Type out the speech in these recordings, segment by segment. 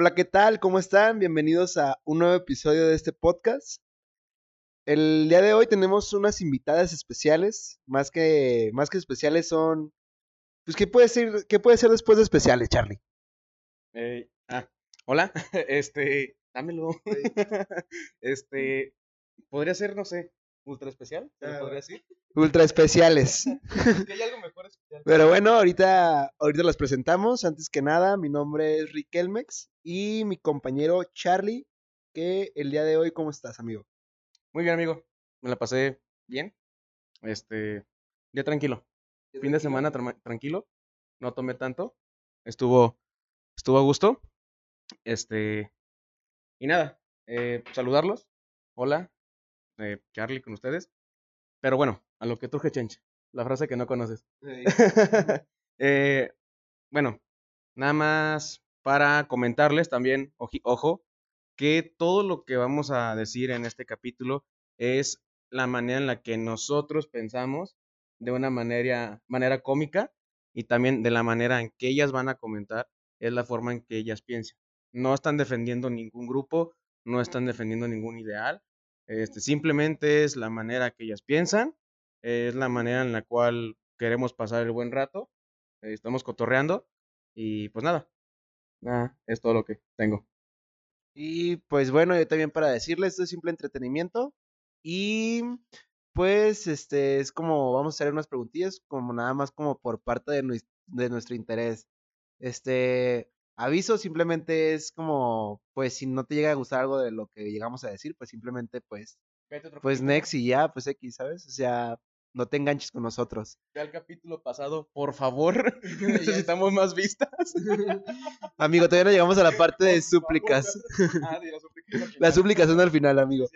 Hola, ¿qué tal? ¿Cómo están? Bienvenidos a un nuevo episodio de este podcast. El día de hoy tenemos unas invitadas especiales, más que, más que especiales son... Pues, ¿qué puede ser, qué puede ser después de especiales, Charlie? Eh, ah, hola, este, dámelo. este, podría ser, no sé, ultra especial, ¿se Ah, podría decir? Ultra especiales. Hay algo mejor especial. Pero bueno, ahorita, ahorita las presentamos. Antes que nada, mi nombre es Riquelmex y mi compañero Charlie, que el día de hoy, ¿cómo estás, amigo? Muy bien, amigo. Me la pasé bien. Este, día tranquilo. Fin de semana tranquilo. No tomé tanto. Estuvo, estuvo a gusto. Este, y nada, eh, saludarlos. Hola, eh, Charlie con ustedes. Pero bueno, a lo que truje chenche. La frase que no conoces. Eh, bueno, nada más para comentarles también, ojo, que todo lo que vamos a decir en este capítulo es la manera en la que nosotros pensamos de una manera, manera cómica y también de la manera en que ellas van a comentar es la forma en que ellas piensan. No están defendiendo ningún grupo, no están defendiendo ningún ideal, este, simplemente es la manera que ellas piensan, es la manera en la cual queremos pasar el buen rato, eh, estamos cotorreando y pues nada, nada, es todo lo que tengo. Y pues bueno, yo también para decirles, esto es simple entretenimiento. Y pues este es como vamos a hacer unas preguntillas, como nada más como por parte de, de nuestro interés. Este aviso simplemente es como, pues si no te llega a gustar algo de lo que llegamos a decir, pues simplemente pues, pues next y ya, pues X, ¿sabes? O sea, no te enganches con nosotros. Ve al capítulo pasado, por favor, necesitamos más vistas. Amigo, todavía no llegamos a la parte de súplicas. Ah, sí, las súplicas. Las son al final, amigo.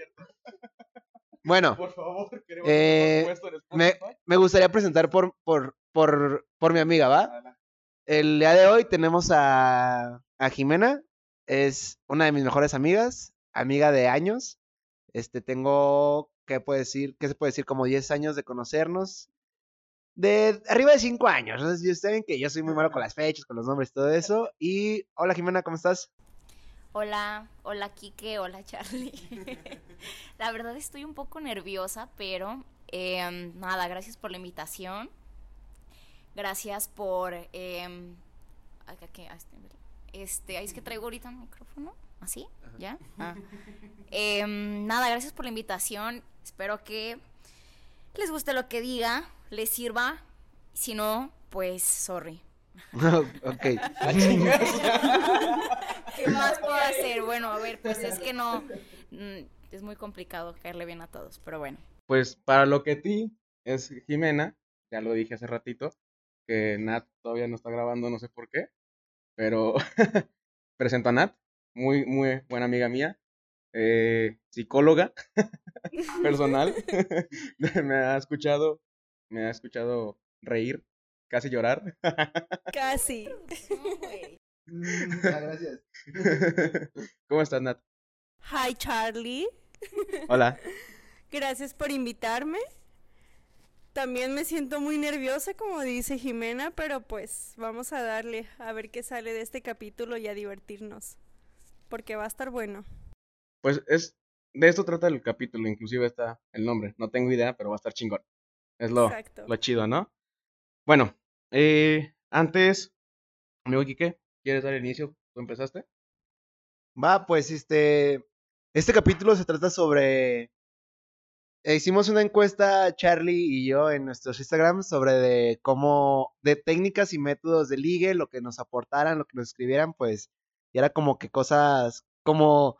Bueno. Por favor, queremos Eh, me-. Me gustaría presentar por, por, por, por mi amiga, ¿va? Adelante. El día de hoy tenemos a, a Jimena, es una de mis mejores amigas, amiga de años. Este, tengo, ¿qué puedo decir? ¿Qué se puede decir? Como 10 años de conocernos. De arriba de 5 años. ¿no? Ya saben que yo soy muy malo con las fechas, con los nombres todo eso. Y hola Jimena, ¿cómo estás? Hola, hola Kike, hola Charlie. la verdad estoy un poco nerviosa, pero em, nada, gracias por la invitación. Gracias por... ah, este, este, ahí es que traigo ahorita un micrófono. ¿Así? ¿Ya? Ah. Em, nada, gracias por la invitación. Espero que les guste lo que diga, les sirva. Si no, pues sorry. ok. ¿Qué más puedo hacer? Bueno, a ver, pues es que no. mm, Es muy complicado caerle bien a todos, pero bueno. Pues para lo que ti es Jimena, ya lo dije hace ratito, que Nat todavía no está grabando, no sé por qué, pero presento a Nat, muy, muy buena amiga mía, eh, psicóloga personal, me ha escuchado, me ha escuchado reír, casi llorar. Casi. Mm, ya, gracias. ¿Cómo estás, Nat? Hi Charlie, Hola. gracias por invitarme. También me siento muy nerviosa, como dice Jimena, pero pues vamos a darle a ver qué sale de este capítulo y a divertirnos, porque va a estar bueno. Pues es, de esto trata el capítulo, inclusive está el nombre, no tengo idea, pero va a estar chingón. Es lo, Exacto. lo chido, ¿no? Bueno, eh, antes, amigo Quique, ¿quieres dar el inicio? ¿Tú empezaste? Va, pues este. Este capítulo se trata sobre. Eh, hicimos una encuesta, Charlie y yo, en nuestros Instagram sobre de cómo. de técnicas y métodos de ligue, lo que nos aportaran, lo que nos escribieran, pues. Y era como que cosas. como.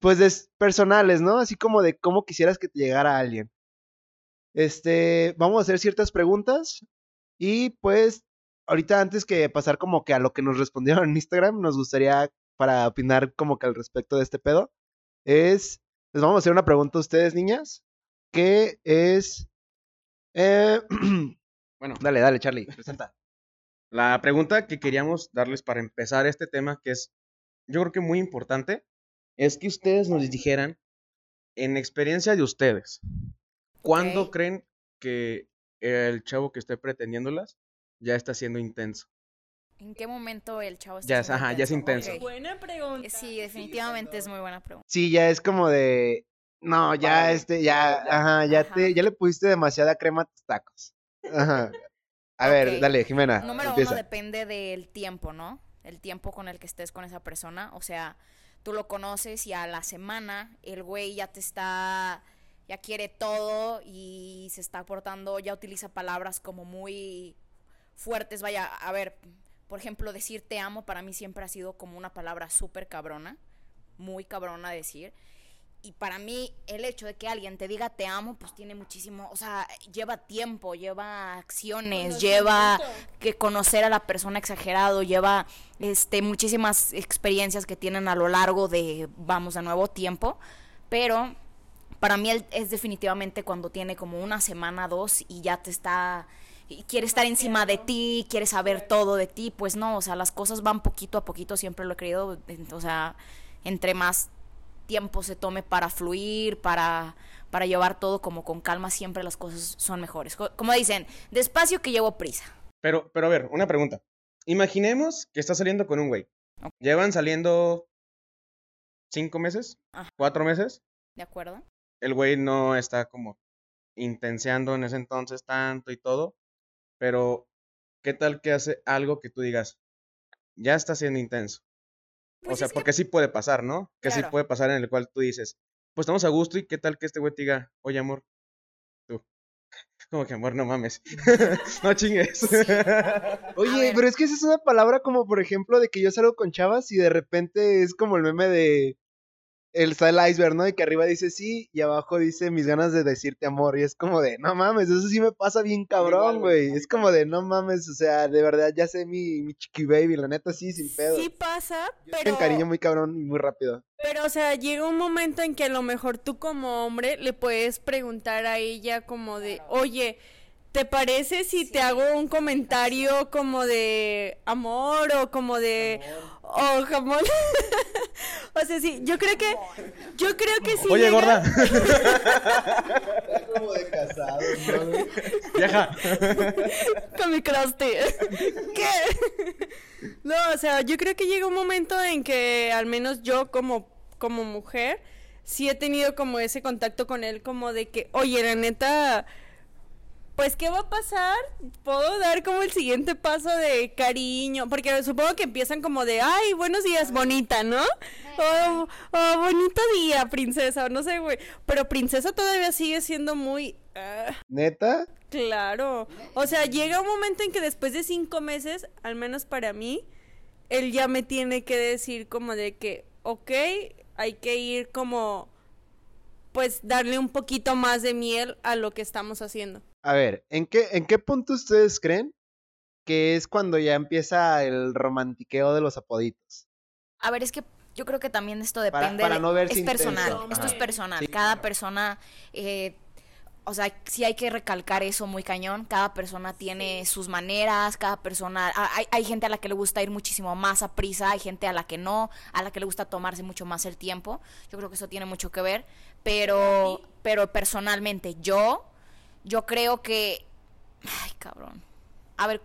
pues des- personales, ¿no? Así como de cómo quisieras que te llegara alguien. Este. Vamos a hacer ciertas preguntas. Y pues. Ahorita antes que pasar como que a lo que nos respondieron en Instagram, nos gustaría para opinar como que al respecto de este pedo, es, les vamos a hacer una pregunta a ustedes, niñas, que es, eh, Bueno, dale, dale, Charlie, presenta. la pregunta que queríamos darles para empezar este tema, que es, yo creo que muy importante, es que ustedes nos dijeran, en experiencia de ustedes, ¿cuándo creen que el chavo que esté pretendiéndolas ya está siendo intenso? ¿En qué momento el chavo está Ya es- siendo ajá, ya es intenso. Buena pregunta. Sí, definitivamente es muy buena pregunta. Sí, ya es como de. No, ya este, ya, ajá, ya Ajá. te, ya le pusiste demasiada crema a tus tacos. Ajá. A ver, dale, Jimena. Número empieza. uno depende del tiempo, ¿no? El tiempo con el que estés con esa persona. O sea, tú lo conoces y a la semana el güey ya te está, ya quiere todo y se está portando, ya utiliza palabras como muy fuertes. Vaya, a ver, por ejemplo, decir te amo para mí siempre ha sido como una palabra súper cabrona, muy cabrona decir. Y para mí el hecho de que alguien te diga te amo, pues tiene muchísimo, o sea, lleva tiempo, lleva acciones, lleva que conocer a la persona exagerado, lleva este muchísimas experiencias que tienen a lo largo de, vamos, de nuevo tiempo, pero para mí es definitivamente cuando tiene como una semana, dos y ya te está y quiere estar encima de ti, quiere saber todo de ti, pues no, o sea, las cosas van poquito a poquito, siempre lo he creído, o sea, entre más tiempo se tome para fluir, para, para llevar todo como con calma, siempre las cosas son mejores. Co- Como dicen, despacio que llevo prisa. Pero, pero a ver, una pregunta. Imaginemos que estás saliendo con un güey. Llevan saliendo cinco meses, Ajá. cuatro meses. ¿De acuerdo? El güey no está como intenseando en ese entonces tanto y todo. Pero, ¿qué tal que hace algo que tú digas, ya está siendo intenso? Pues o sea, que- porque sí puede pasar, ¿no? Que sí puede pasar en el cual tú dices, pues estamos a gusto y qué tal que este güey te diga, oye amor, tú. Como que amor, no mames. no chingues. Oye, pero es que esa es una palabra como, por ejemplo, de que yo salgo con chavas y de repente es como el meme de. El, está el iceberg, ¿no? Y que arriba dice sí y abajo dice mis ganas de decirte amor. Y es como de, no mames, eso sí me pasa bien cabrón, güey. Es como de, no mames, o sea, de verdad ya sé mi, mi chiqui baby, la neta sí, sin pedo. Sí pasa, Yo pero... encariño muy cabrón y muy rápido. Pero, o sea, llega un momento en que a lo mejor tú como hombre le puedes preguntar a ella como de, oye, ¿te parece si te hago un comentario como de amor o como de... o jamón? o sea, sí, yo creo que... Yo creo que sí. oye, llega- gorda, como de casados, ¿no? vieja. con mi crusty. ¿Qué? No, o sea, yo creo que llega un momento en que al menos yo como, como mujer sí he tenido como ese contacto con él como de que, oye, la neta, pues ¿qué va a pasar? ¿Puedo dar como el siguiente paso de cariño? Porque supongo que empiezan como de, ay, buenos días, bonita, ¿no? O oh, bonito día, princesa, o no sé, güey. Pero princesa todavía sigue siendo muy... ah, ¿Neta? Claro. O sea, llega un momento en que después de cinco meses, al menos para mí, él ya me tiene que decir como de que, ok, hay que ir como, pues darle un poquito más de miel a lo que estamos haciendo. A ver, ¿en qué, ¿en qué punto ustedes creen que es cuando ya empieza el romantiqueo de los apoditos? A ver, es que yo creo que también esto Para- depende. para de- no verse es personal. intenso. Esto es personal. Sí, cada claro. persona. eh, o sea, sí hay que recalcar eso muy cañón. Cada persona tiene sus maneras, cada persona... Hay, hay gente a la que le gusta ir muchísimo más a prisa, hay gente a la que no, a la que le gusta tomarse mucho más el tiempo. Yo creo que eso tiene mucho que ver. Pero, pero personalmente, yo, yo creo que... Ay, cabrón. A ver,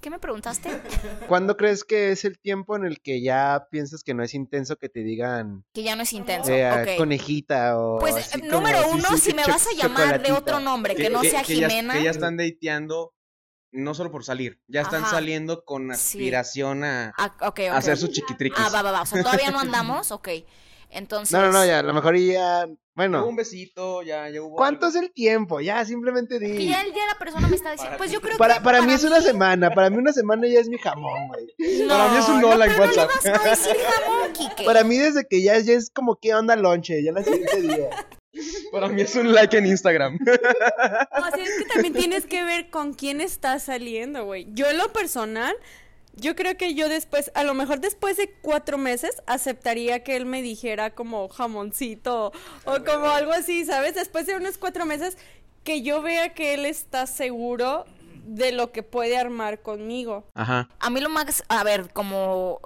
¿qué me preguntaste? ¿Cuándo crees que es el tiempo en el que ya piensas que no es intenso que te digan Que ya no es intenso. eh, ok. conejita o Pues así eh, como número uno, sí, si me vas a llamar de otro nombre que, no sea Jimena, que ya están dateando, no solo por salir, ya están Ajá. saliendo con Sí. aspiración a, ah, a hacer sus chiquitriquis. Ah, va, va, va. O sea, todavía no andamos, ok. Entonces. No, no, no, ya, a lo mejor ya, Ya bueno, hubo un besito, ya, ya hubo ¿cuánto algo. es el tiempo? Ya, simplemente Que di. ya el día la persona me está diciendo. Pues yo creo Para, que. para mí es una semana, para mí una semana ya es mi jamón, güey. Para mí es un no, hola en pero no le WhatsApp. vas a decir jamón, Quique. Para mí desde que ya, ya es como que onda lonche, ya la siguiente día. Para mí es un like en Instagram. O sea, es que también tienes que ver con quién estás saliendo, güey. Yo en lo personal, yo creo que yo después, a lo mejor después de cuatro meses, aceptaría que él me dijera como jamoncito o como algo así, ¿sabes? Después de unos cuatro meses, que yo vea que él está seguro de lo que puede armar conmigo. Ajá. A mí lo más. A ver, como.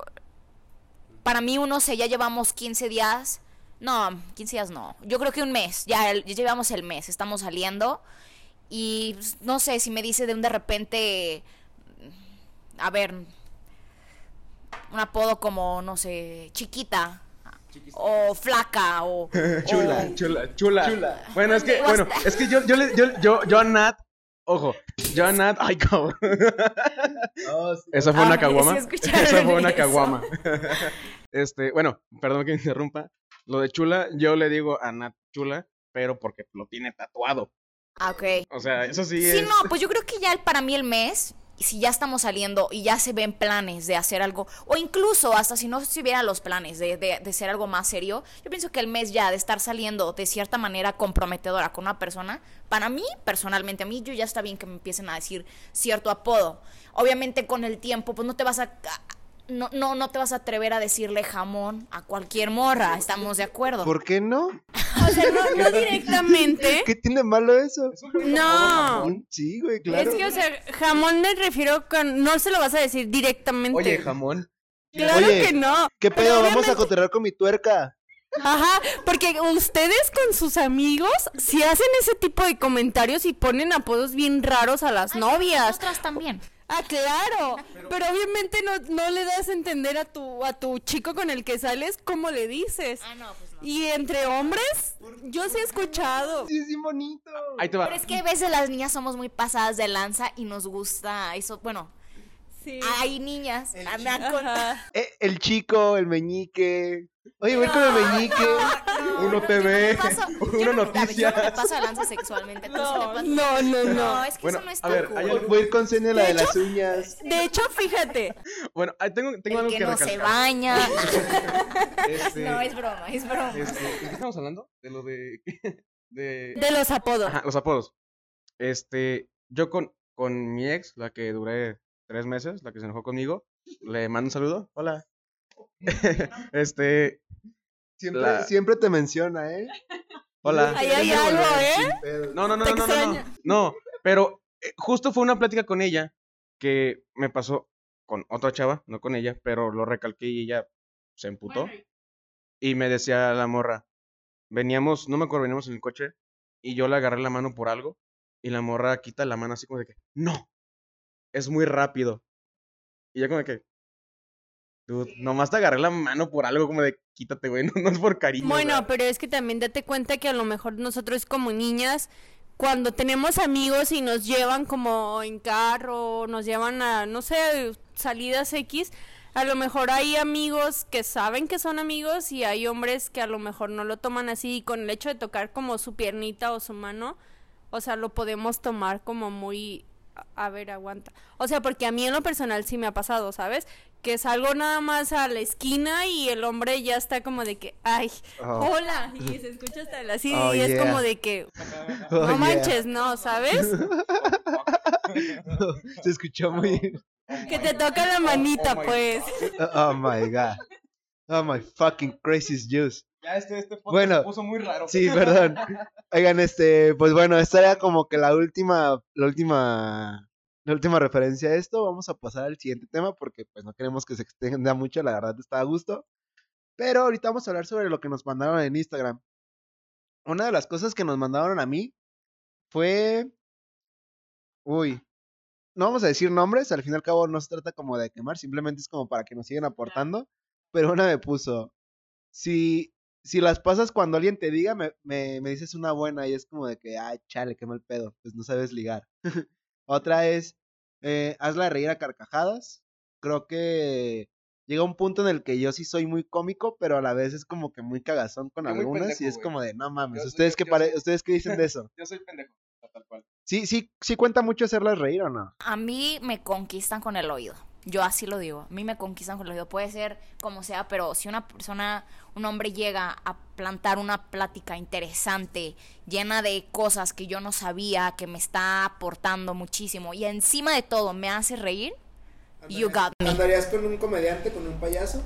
Para mí, uno sé, ya llevamos 15 días. No, 15 días no. Yo creo que un mes. Ya, el- ya llevamos el mes. Estamos saliendo. Y pues, no sé si me dice de un de repente. A ver. Un apodo como, no sé, chiquita. O flaca, o... Chula. o- Chula, chula. Chula. Bueno, es que, bueno, es que yo, yo, le- yo, yo, yo a Nat, ojo, yo a Nat, ay, cabrón. Oh, sí. Esa fue una sí caguama. Esa fue una eso. caguama. Este, bueno, perdón que me interrumpa. Lo de chula, yo le digo a Nat chula, pero porque lo tiene tatuado. Ah, ok. O sea, eso sí, Sí, es. no, pues yo creo que ya el- para mí el mes, si ya estamos saliendo y ya se ven planes de hacer algo, o incluso hasta si no se vieran los planes de, de, de ser algo más serio, yo pienso que el mes ya de estar saliendo de cierta manera comprometedora con una persona, para mí, personalmente, a mí yo ya está bien que me empiecen a decir cierto apodo. Obviamente con el tiempo, pues no te vas a... No, no, no te vas a atrever a decirle jamón a cualquier morra, estamos de acuerdo. ¿Por qué no? O sea, no, no directamente. ¿Qué tiene malo eso? No. Sí, güey, claro. Es que, o sea, jamón me refiero con. No se lo vas a decir directamente. Oye, jamón. Claro Oye, que no. ¿Qué Pero pedo? Vamos a cotorrear con mi tuerca. Ajá, porque ustedes con sus amigos, si hacen ese tipo de comentarios y ponen apodos bien raros a las novias. Nosotras también. Ah, claro. Pero obviamente no, no le das a entender a tu, a tu chico con el que sales cómo le dices. Ah, no, pues no. Y entre hombres, yo sí he escuchado. Sí, sí, bonito. Ahí te va. Pero es que a veces las niñas somos muy pasadas de lanza y nos gusta eso. Bueno, Sí. hay niñas. me han con- Ajá. Eh, el chico, el meñique. Oye, voy con el meñique. Uno TV, no yo uno no me- a ver, Yo no me noticias. paso de lanza sexualmente. ¿tú sí No, no, no, no. No, es que Bueno, eso no es a ver, cool. hay Voy- a ir con Celia, la De de las hecho- uñas. De hecho, fíjate. Bueno, ahí tengo, tengo El algo que que no se baña. Este, No, es broma, es broma. este, ¿De qué estamos hablando? De lo de. de... De los apodos. Ajá, los apodos. Este, yo con, con mi ex, la que duré tres meses, la que se enojó conmigo, le mando un saludo. Hola. este, Siempre, La- siempre te menciona, ¿eh? hola. Ahí hay algo, ¿eh? No, no, no, no, no, no, no. pero eh, justo fue una plática con ella que me pasó con otra chava, no con ella, pero lo recalqué y ella se emputó. Y me decía la morra, veníamos, no me acuerdo, veníamos en el coche y yo le agarré la mano por algo y la morra quita la mano así como de que, no, es muy rápido. Y yo como de que, dude, nomás te agarré la mano por algo como de, quítate, güey, no, no es por cariño. Bueno, ¿verdad?". pero es que también date cuenta que a lo mejor nosotros como niñas, cuando tenemos amigos y nos llevan como en carro, nos llevan a, no sé, salidas X, a lo mejor hay amigos que saben que son amigos y hay hombres que a lo mejor no lo toman así y con el hecho de tocar como su piernita o su mano, o sea, lo podemos tomar como muy... a- ver, aguanta. O sea, porque a mí en lo personal sí me ha pasado, ¿sabes? Que salgo nada más a la esquina y el hombre ya está como de que, ay, Oh. hola, y se escucha hasta la así Oh, y es como de que, Oh, no yeah. manches, no, ¿sabes? Se escuchó muy. Que te toca la manita, pues. Oh my god. Oh my fucking crazy juice. Ya este, este podcast Bueno, se puso muy raro. Sí, perdón. Oigan, este, pues bueno, esta era como que la última, la última, la última referencia a esto. Vamos a pasar al siguiente tema porque pues no queremos que se extienda mucho, la verdad está a gusto. Pero ahorita vamos a hablar sobre lo que nos mandaron en Instagram. Una de las cosas que nos mandaron a mí fue, uy, no vamos a decir nombres, al fin y al cabo no se trata como de quemar, simplemente es como para que nos sigan aportando. Pero una me puso, si, si las pasas cuando alguien te diga, me, me, me dices una buena y es como de que, ay, chale, qué mal pedo, pues no sabes ligar. Otra es, eh, hazla reír a carcajadas. Creo que llega un punto en el que yo sí soy muy cómico, pero a la vez es como que muy cagazón con Yo algunas y es güey. como de, no mames, Yo ¿ustedes, qué yo pare- soy- ¿ustedes qué dicen de eso? Yo soy pendejo, tal cual. Sí, sí, sí cuenta mucho hacerlas reír o no. A mí me conquistan con el oído. Yo así lo digo. A mí me conquistan con el oído. Puede ser como sea, pero si una persona, un hombre llega a plantar una plática interesante, llena de cosas que yo no sabía, que me está aportando muchísimo y encima de todo me hace reír, you got me. ¿Andarías con un comediante, con un payaso?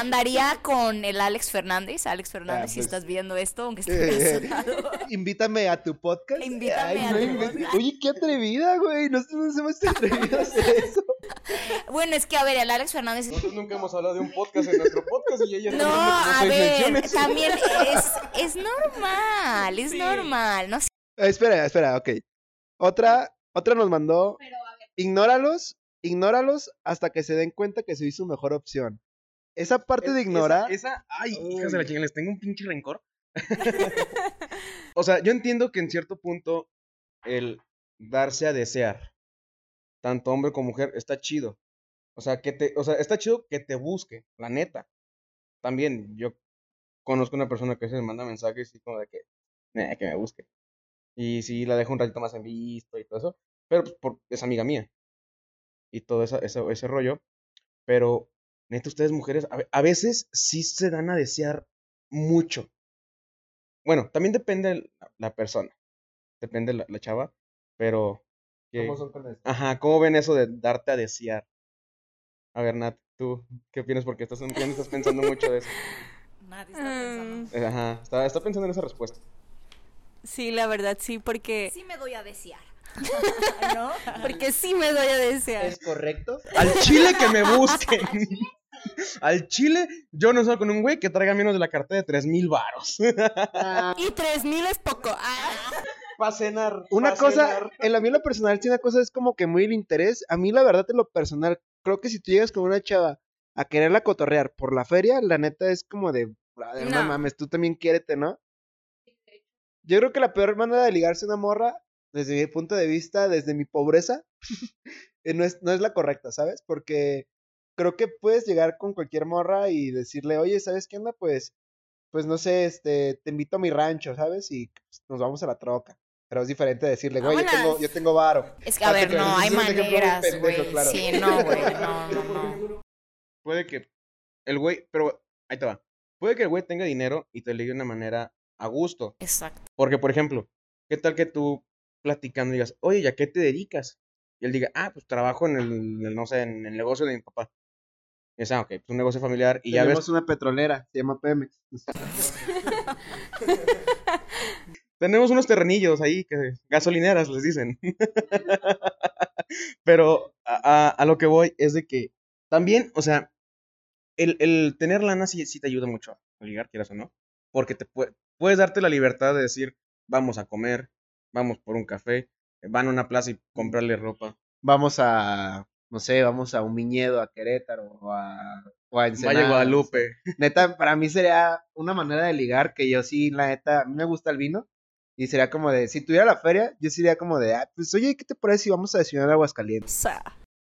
Andaría con el Alex Fernández. Alex Fernández, Ah, si pues. estás viendo esto, aunque Eh, estés casado. Invítame a tu podcast. Invítame a tu inventes. podcast. Oye, qué atrevida, güey. No se me hace atrevido a hacer eso. Bueno, es que a ver, el Alex Fernández Nosotros nunca hemos hablado de un podcast en nuestro podcast y ella No, como a ver, menciones. también es, es normal, es Sí. normal. No sé, Eh, espera, espera, ok. Otra, otra nos mandó. Ignóralos ignóralos hasta que se den cuenta que soy su mejor opción. Esa parte de ignorar. Esa, esa- ay, hijas de la chingada, les tengo un pinche rencor. o sea, yo entiendo que en cierto punto el darse a desear, tanto hombre como mujer, está chido. O sea, que te, o sea, está chido que te busque, la neta. También yo conozco una persona que se manda mensajes y como de que, "Nah, que me busque. Y sí, la dejo un ratito más en visto y todo eso. Pero pues, por, es amiga mía. Y todo esa, esa- ese rollo. Pero, neta, ustedes mujeres, a, ve- a veces sí se dan a desear mucho. Bueno, también depende de la, persona. Depende la, la chava. Pero. ¿Cómo son con eso? Ajá, ¿cómo ven eso de darte a desear? A ver, Nat, ¿tú qué opinas? Porque estás, ya no estás pensando mucho de eso. Nadie está pensando. Eh, Ajá, está, está pensando en esa respuesta. Sí, la verdad sí, porque Sí me doy a desear. ¿No? porque sí me doy a desear. ¿Es correcto? Al chile que me busquen. Al chile, yo no salgo con un güey que traiga menos de la cartera de 3 mil varos. Y tres mil es poco. Ah. Va a cenar. Una pa' cosa, cenar. en la mí en lo personal, sí, una cosa es como que muy el interés. A mí, la verdad, en lo personal, creo que si tú llegas con una chava a quererla cotorrear por la feria, la neta es como de, "Brother, no No. mames, tú también quiérete, ¿no? Yo creo que la peor manera de ligarse a una morra, desde mi punto de vista, desde mi pobreza, eh, no, es, no es la correcta, ¿sabes? Porque creo que puedes llegar con cualquier morra y decirle, oye, ¿sabes qué onda? Pues, pues no sé, este, te invito a mi rancho, ¿sabes? Y pues, nos vamos a la troca. Pero es diferente decirle, güey, yo tengo, yo tengo varo. Es que, a ver, Aparte, no, hay maneras, pendejo, güey. claro. Sí, no, güey, no, no, no. Puede que el güey, pero ahí te va. Puede que el güey tenga dinero y te ligue de una manera a gusto. Exacto. Porque, por ejemplo, ¿qué tal que tú platicando digas, oye, ¿y a qué te dedicas? Y él diga, ah, pues trabajo en el, en el, no sé, en el negocio de mi papá. Es, ah, ok, pues un negocio familiar. Y ya Tenemos ves, una petrolera, se llama Pemex. tenemos unos terrenillos ahí, que gasolineras les dicen. Pero a, a- a lo que voy es de que también, o sea, el, el tener lana sí, sí te ayuda mucho a ligar, quieras o no. Porque te pue- puedes darte la libertad de decir, vamos a comer, vamos por un café, van a una plaza y comprarle ropa. Vamos a, no sé, vamos a un viñedo, a Querétaro, o a, o a Ensenada, Valle Guadalupe. Neta, para mí sería una manera de ligar que yo sí, la neta, a mí me gusta el vino. Y sería como de, si tuviera la feria, yo sería como de, ah, pues oye, ¿qué te parece si vamos a desayunar Aguascalientes? sea,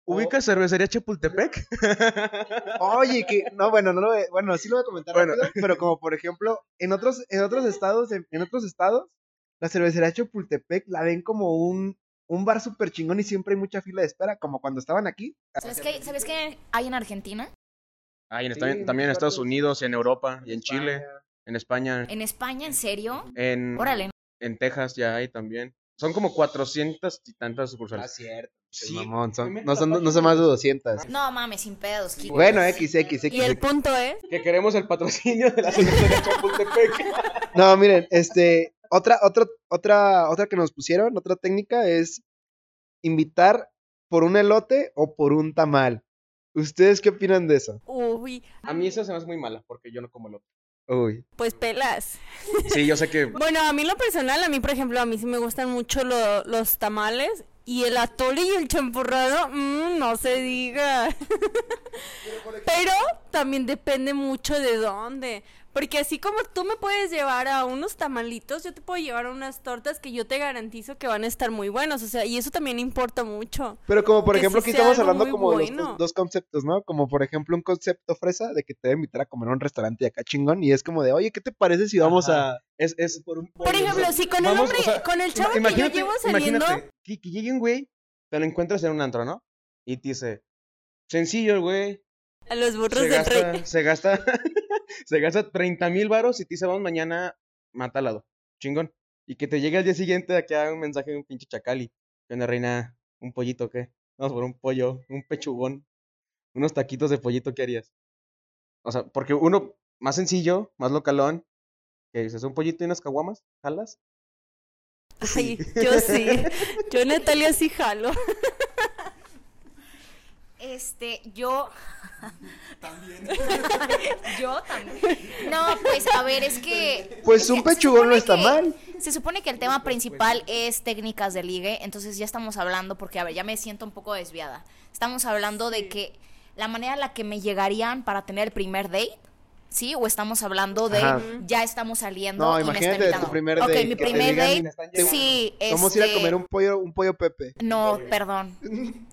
¿Ubicas cervecería Chapultepec? Oye, que, no, bueno, no lo voy- bueno, sí lo voy a comentar Bueno. rápido, pero como por ejemplo, en otros, en otros estados, en, en otros estados, la cervecería Chapultepec la ven como un, un bar súper chingón y siempre hay mucha fila de espera, como cuando estaban aquí. ¿Sabes qué, ¿Sabes qué hay en Argentina? Ah, y en Sí, también, en también en muchas Estados. Unidos, y en Europa, y en Chile, en España, ¿En España? ¿En serio? en, Órale. en Texas ya hay también. Son como 400 y tantas Ah, sucursales. cierto. Sí, mamón, son- no, son, no son más de página. 200. No mames, sin pedos. Bueno, X, X, y el punto es, Que queremos el patrocinio de la cervecería Chapultepec. No, miren, este, otra, otra, otra, otra que nos pusieron, otra técnica es invitar por un elote o por un tamal. ¿Ustedes qué opinan de eso? uy, A mí esa se me hace muy mala, porque yo no como el otro. Uy. pues pelas. Sí, yo sé que Bueno, a mí lo personal, a mí por ejemplo, a mí sí me gustan mucho lo- los tamales y el atole y el champurrado, mm, no se diga. Pero también depende mucho de dónde. Porque así como tú me puedes llevar a unos tamalitos, yo te puedo llevar a unas tortas que yo te garantizo que van a estar muy buenos. O sea, y eso también importa mucho. Pero como por Que ejemplo, aquí estamos hablando como de los dos, dos conceptos, ¿no? Como por ejemplo un concepto fresa de que te debe invitar a comer a un restaurante de acá chingón y es como de, oye, ¿qué te parece si vamos Ajá. a... es, es por un Por ejemplo, si con el Vamos, hombre, o sea, con el chavo que yo llevo saliendo, imagínate que, que llegue un güey, te lo encuentras en un antro, ¿no? Y te dice, sencillo el güey, a los burros se del rey. gasta, se gasta, se gasta 30 mil varos y te dice, vamos mañana, mata al lado, chingón. Y que te llegue al día siguiente a que haga un mensaje de un pinche chacali. ¿Qué onda, reina? ¿Un pollito o qué? Vamos por un pollo, un pechugón, unos taquitos de pollito, ¿qué harías? O sea, porque uno más sencillo, más localón, que dices, un pollito y unas caguamas, ¿jalas? Ay, yo sí. Yo Natalia sí jalo. Este, yo. También. yo también. No, pues a ver, es que. Pues un se pechugón no supone está que- mal. Se supone que el tema principal es técnicas de ligue, entonces ya estamos hablando, porque a ver, ya me siento un poco desviada. Estamos hablando de que la manera en la que me llegarían para tener el primer date. ¿Sí? ¿O estamos hablando de Ajá. ya estamos saliendo No, y me está imagínate invitando? tu primer Ok, date, mi que te primer digan, date, sí, Vamos a ir a este, comer un pollo, un pollo Pepe. No, perdón.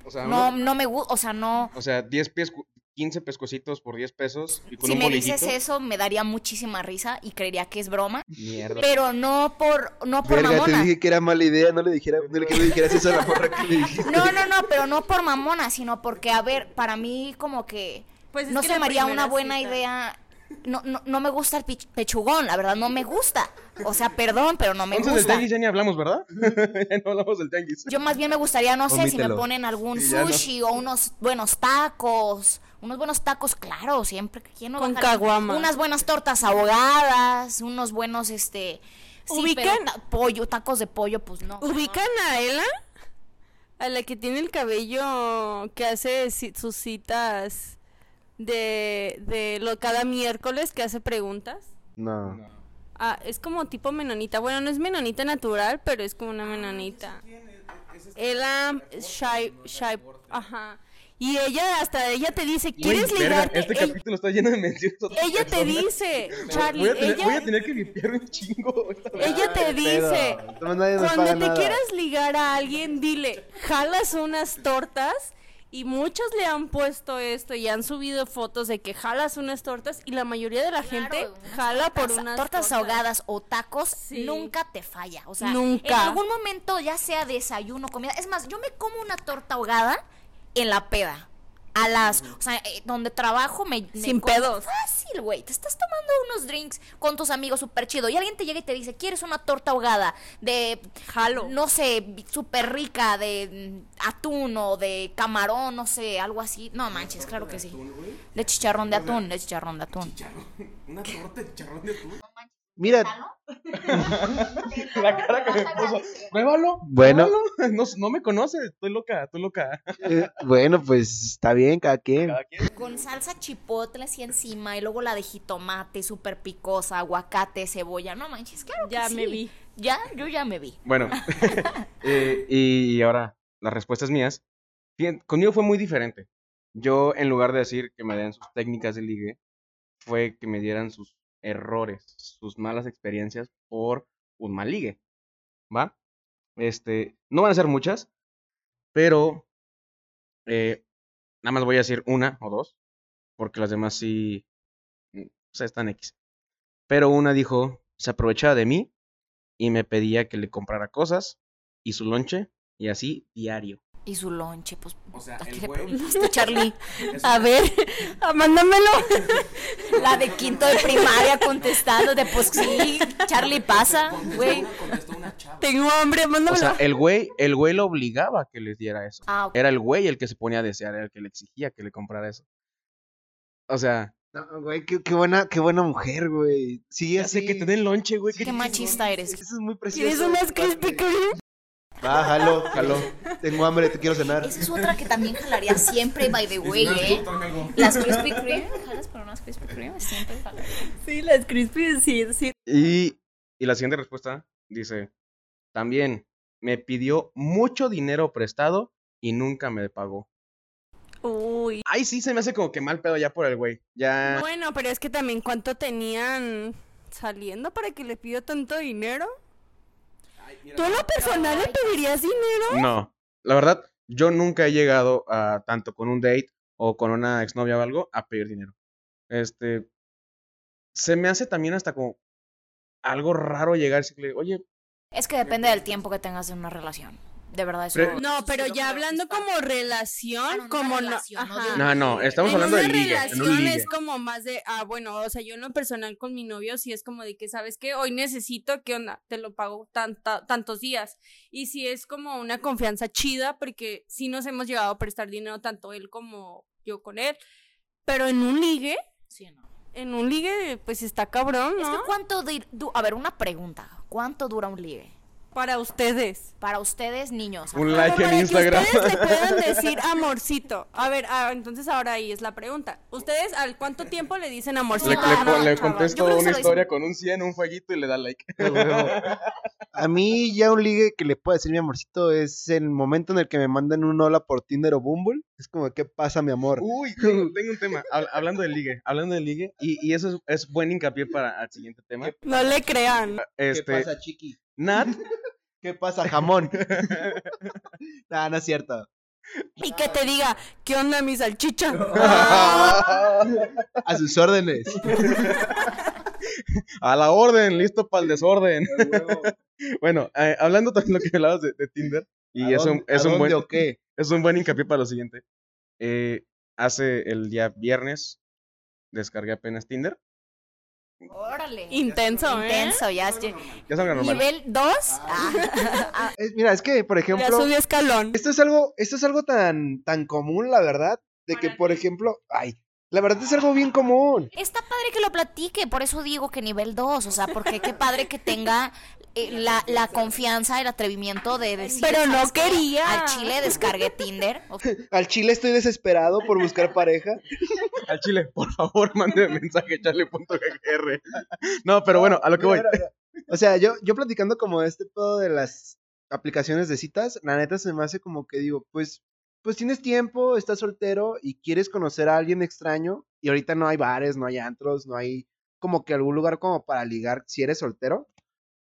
O sea, No, uno- no me gusta, o sea, no. o sea 10 pies, 15 pescocitos por 10 pesos y con Si un me bolillito. dices eso, me daría muchísima risa y creería que es broma. Mierda. Pero no por, no por Verga, te mamona. dije que era mala idea, no le dijera, no le, dijeras eso a la morra que le dijiste. No, no, no, pero no por mamona, sino porque, a ver, para mí como que Pues es no se me haría una buena cita- idea. No, no, no me gusta el pechugón, la verdad, no me gusta. O sea, perdón, pero no me Entonces del gusta. tianguis ya ni hablamos, ¿verdad? ya no hablamos del tianguis. Yo más bien me gustaría, no sé, si me ponen algún Sí, ya no. sushi o unos buenos tacos. Unos buenos tacos, claro, siempre. ¿quién no Con caguama. Unas buenas tortas ahogadas, unos buenos, este... Sí, pero Ubican- ta- pollo, tacos de pollo, pues no. ¿Ubican a Ela? A la que tiene el cabello que hace sus citas de, de lo cada miércoles que hace preguntas. No. Ah, es como tipo menonita. Bueno, no es menonita natural, pero es como una menonita. Ela Shai, Shai, ajá. Y ella hasta ella te dice, ¿quieres verga, ligarte? Este capítulo está lleno de menciones. ella te dice, Charlie, Voy a, tener, ella, voy a tener que limpiar un chingo. ella te dice, Cuando te nada. quieras ligar a alguien, dile, jalas unas tortas. Y muchos le han puesto esto y han subido fotos de que jalas unas tortas y la mayoría de la gente Claro, jala por tortas- unas tortas ahogadas o tacos Sí. nunca te falla. O sea, Nunca. en algún momento, ya sea desayuno, comida. Es más, yo me como una torta ahogada en la peda. A las, o sea, eh, donde trabajo me, me Sin como- pedos. Fácil, güey. Te estás tomando unos drinks con tus amigos súper chido. Y alguien te llega y te dice, ¿quieres una torta ahogada de, Jalo. no sé, súper rica de mm, atún o de camarón, no sé, algo así? No manches, claro que sí. De chicharrón de atún, de chicharrón de atún. Una torta de charrón de atún. Mira, La cara que me puso. Pruébalo. Bueno. No, no me conoces. Estoy loca, estoy loca. eh, bueno, pues está bien, cada quien. Cada quien. Con salsa chipotle así encima y luego la de jitomate súper picosa, aguacate, cebolla. No manches, claro que Ya sí. me vi. Ya, yo ya me vi. Bueno, eh, y ahora las respuestas mías. Conmigo fue muy diferente. Yo, en lugar de decir que me den sus técnicas de ligue, fue que me dieran sus errores, sus malas experiencias por un mal ligue. ¿Va? Este, no van a ser muchas, pero eh, nada más voy a decir una o dos, porque las demás sí, mm, o sea, están X. Pero una dijo, se aprovechaba de mí y me pedía que le comprara cosas y su lonche y así diario. Y su lonche, pues. O sea, ¿a qué el le güey- Charlie? A ver, mándamelo. La de quinto de primaria contestando de pues sí, Charlie pasa, güey. Tengo hambre, O mándamelo. sea, el güey, el güey lo obligaba a que les diera eso. Ah, ok. Era el güey el que se ponía a desear, era el que le exigía que le comprara eso. O sea, No, güey, qué, qué buena, qué buena mujer, güey. Sí, ya así. sé que te den lonche, güey. Qué machista eres. Eso es muy precioso. ¿Quieres unas Krispy Kreme? Ah, jalo, jalo. Tengo hambre, te quiero cenar. Esa es otra que también jalaría siempre, by the way, ¿eh? Las Krispy Kreme, jalas por unas Krispy Kreme, siempre jalaría. Sí, las Krispy, sí, sí. Y, y la siguiente respuesta dice, también me pidió mucho dinero prestado y nunca me pagó. Uy. Ay, sí, se me hace como que mal pedo ya por el güey. Ya. Bueno, pero es que también cuánto tenían saliendo para que le pidió tanto dinero. ¿Tú en lo personal le pedirías dinero? No, la verdad, yo nunca he llegado a tanto con un date o con una exnovia o algo a pedir dinero. Este, se me hace también hasta como algo raro llegar y decirle, oye, Es que depende del tiempo que tengas en una relación. De verdad, eso. Pero- No, pero ya hablando como relación, no, no, como no. relación, no ajá. de- no, no, estamos en hablando una de ligue, en un relación ligue. es como más de, ah, bueno, o sea, yo en lo personal con mi novio sí es como de que, ¿sabes qué? Hoy necesito, ¿qué onda? Te lo pago tanta, tantos días. Y sí es como una confianza chida porque sí nos hemos llegado a prestar dinero tanto él como yo con él. Pero en un ligue, Sí, no. en un ligue, pues está cabrón, Es que ¿no? cuánto. du- A ver, una pregunta. ¿Cuánto dura un ligue? Para ustedes. Para ustedes, niños. Un ajá. like Pero en para Instagram. Que ustedes le puedan decir amorcito. A ver, ah, entonces ahora ahí es la pregunta. ¿Ustedes al cuánto tiempo le dicen amorcito? Le, le- le contesto una historia con un 100, un fueguito y le da like. A mí ya un ligue que le puedo decir mi amorcito es el momento en el que me mandan un hola por Tinder o Bumble. Es como, ¿qué pasa, mi amor? Uy, tengo, tengo un tema. Hab- hablando de ligue, hablando de ligue, y, y eso es, es buen hincapié para el siguiente tema. No le crean. Este, chiqui? Nat, ¿Qué pasa, jamón? no, no es cierto. Y que te diga, ¿qué onda mi salchicha? A sus órdenes. a la orden, listo para el desorden. Bueno, eh, hablando también lo que hablabas de, de Tinder, y ¿A es un, es, a un buen, qué? es un buen hincapié para lo siguiente. Eh, hace el día viernes descargué apenas Tinder. Órale. Intenso, ¿eh? Intenso, ya. es- Ya. Nivel 2. Ah, Es- mira, es que, por Ya ejemplo, subió escalón. esto es algo, esto es algo tan, tan común, la verdad, de que, por ejemplo, ay, la verdad es algo bien común. Está padre que lo platique, por eso digo que nivel 2, o sea, porque qué padre que tenga eh, la, la confianza, el atrevimiento de decir. Pero no "¿Sabes qué? quería". Al chile descargué Tinder. Al chile estoy desesperado por buscar pareja. Al chile, por favor, mande mensaje charlie.gr. No, pero bueno, a lo que voy. O sea, yo, yo platicando como de este pedo de las aplicaciones de citas, la neta se me hace como que digo, pues, pues tienes tiempo, estás soltero y quieres conocer a alguien extraño y ahorita no hay bares, no hay antros, no hay como que algún lugar como para ligar si eres soltero.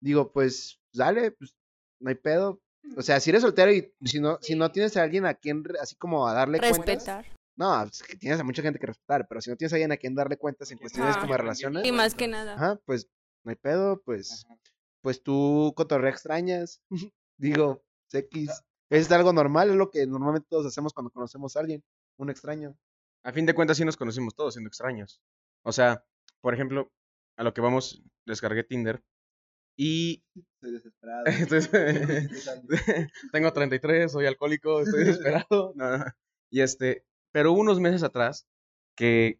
Digo, pues, dale, pues, no hay pedo. O sea, si eres soltero y si no, si no tienes a alguien a quien así como a darle cuentas. Respetar. No, es que tienes a mucha gente que respetar, pero si no tienes a alguien a quien darle cuentas en cuestiones Ah. como de relaciones. Y más que nada. Ajá, pues no hay pedo, pues, pues tú cotorrea extrañas. Digo, X. Es algo normal, es lo que normalmente todos hacemos cuando conocemos a alguien, un extraño. A fin de cuentas, sí nos conocimos todos siendo extraños. O sea, por ejemplo, a lo que vamos, descargué Tinder y Estoy desesperado. Entonces, tengo 33, soy alcohólico, estoy desesperado. No, no. Y este, pero unos meses atrás, que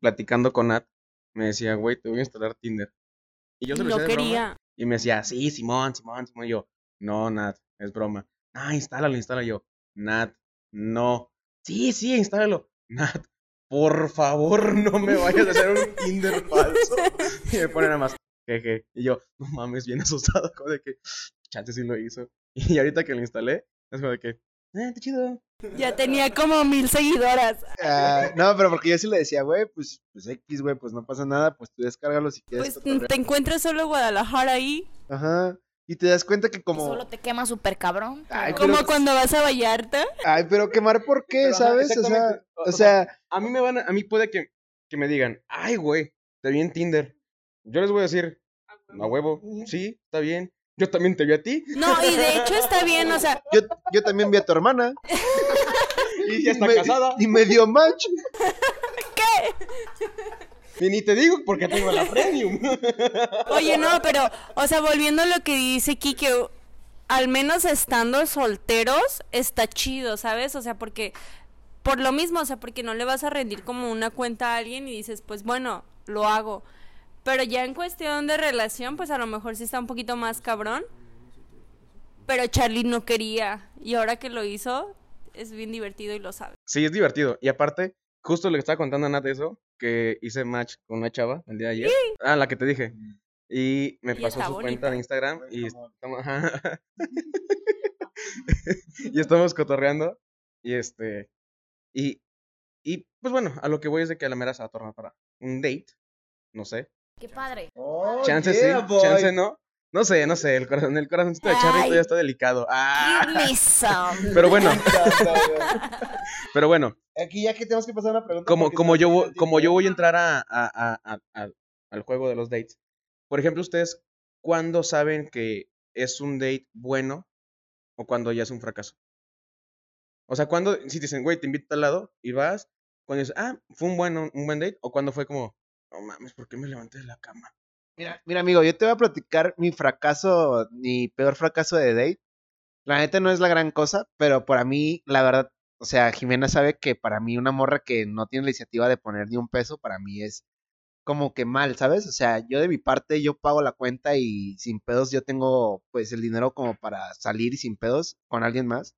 platicando con Nat, me decía, güey, te voy a instalar Tinder. Y yo se lo No broma, quería. Y me decía, sí, Simón, Simón, Simón. Y yo, no, Nat, es broma. Ah, instálalo, instálalo. Yo, Nat, no. Sí, sí, instálalo. Nat, por favor, no me vayas a hacer un Tinder falso. Y me pone nada más, jeje. Y yo, no mames, bien asustado, como de que, chance sí lo hizo. Y ahorita que lo instalé, es como de que, eh, está chido. Ya tenía como mil seguidoras. Ah, no, pero porque yo sí le decía, güey, pues, pues X, güey, pues no pasa nada, pues tú descárgalo si quieres. Pues cotorrear. te encuentras solo Guadalajara ahí. Ajá. Y te das cuenta que como. Solo te quema súper cabrón. Ay, pero- pero- Como cuando vas a Vallarta. Ay, pero quemar por qué, Pero, ¿sabes? O sea. O- sea, A mí me van a, a mí puede que, que me digan, ay, güey, te vi en Tinder. Yo les voy a decir, a huevo, sí, está bien. Yo también te vi a ti. No, y de hecho está bien, o sea, yo, yo también vi a tu hermana. Y ya está me- casada. Y me dio match. Y ni te digo porque tengo la premium. oye, no, pero, o sea, volviendo a lo que dice Kike, al menos estando solteros, está chido, ¿sabes? O sea, porque, por lo mismo, o sea, porque no le vas a rendir como una cuenta a alguien y dices, pues bueno, lo hago. Pero ya en cuestión de relación, pues a lo mejor sí está un poquito más cabrón. Pero Charlie no quería. Y ahora que lo hizo, es bien divertido y lo sabe. Sí, es divertido. Y aparte, justo le estaba contando Nat eso, que hice match con una chava el día de ayer. Ah, la que te dije. Y me Y pasó su bonita. cuenta de Instagram y estamos, y estamos cotorreando. Y este. Y, y pues bueno, a lo que voy es de que a la mera se va a tornar para un date. No sé. Qué padre. Oh, Chance yeah, sí, boy. chance no. No sé, no sé. El corazón, el corazoncito de Charlie Ay. todavía está delicado. Ah, Give me some. pero bueno, pero bueno. Aquí ya que tenemos que pasar a una pregunta. como, como, yo, nos vo- acaba el como yo voy a entrar a, a- a- a- a- al juego de los dates, por ejemplo, ustedes, ¿cuándo saben que es un date bueno o cuando ya es un fracaso? O sea, cuando, si te dicen, güey, te invito al lado y vas, cuando dices, ah, fue un buen, un buen date, o cuando fue como, no mames, ¿por qué me levanté de la cama? Mira, mira, amigo, yo te voy a platicar mi fracaso, mi peor fracaso de date. La neta no es la gran cosa, pero para mí, la verdad, o sea, Jimena sabe que para mí una morra que no tiene la iniciativa de poner ni un peso, para mí es como que mal, ¿sabes? O sea, yo de mi parte yo pago la cuenta y sin pedos yo tengo pues el dinero como para salir y sin pedos con alguien más.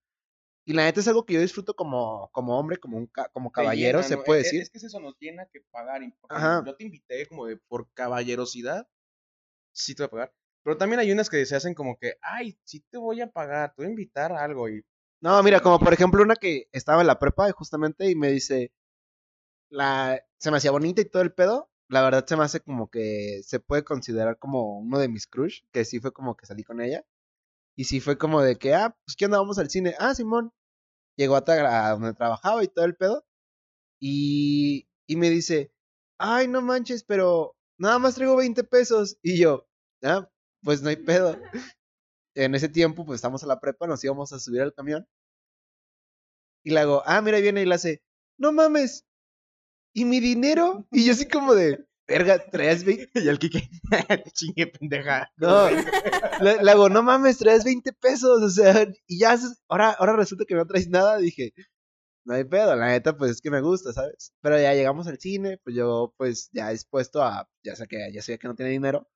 Y la neta es algo que yo disfruto como, como hombre, como un como caballero, llena, se ¿no? puede Es- decir. Es que es eso, nos llena que pagar. Ajá. Yo te invité como de por caballerosidad, sí te voy a pagar. Pero también hay unas que se hacen como que, ay, sí te voy a pagar, te voy a invitar a algo. Y No, mira, como por ejemplo una que estaba en la prepa justamente y me dice, la, se me hacía bonita y todo el pedo. La verdad se me hace como que se puede considerar como uno de mis crush, que sí fue como que salí con ella. Y sí fue como de que, ah, pues ¿qué onda? Vamos al cine. Ah, Simón. Llegó a, a donde trabajaba y todo el pedo. Y, y me dice, ay, no manches, pero nada más traigo 20 pesos. Y yo, ah, pues no hay pedo. En ese tiempo, pues estamos a la prepa, nos íbamos a subir al camión. Y le hago, ah, mira, viene y le hace, no mames, ¿y mi dinero? Y yo así como de, verga, traes 20. y el Kike, te chingue pendeja. No, le, le hago, no mames, traes 20 pesos, o sea, y ya, ahora, ahora resulta que no traes nada. Dije, no hay pedo, la neta, pues es que me gusta, ¿sabes? Pero ya llegamos al cine, pues yo, pues ya dispuesto a, ya sé que ya sabía que no tiene dinero.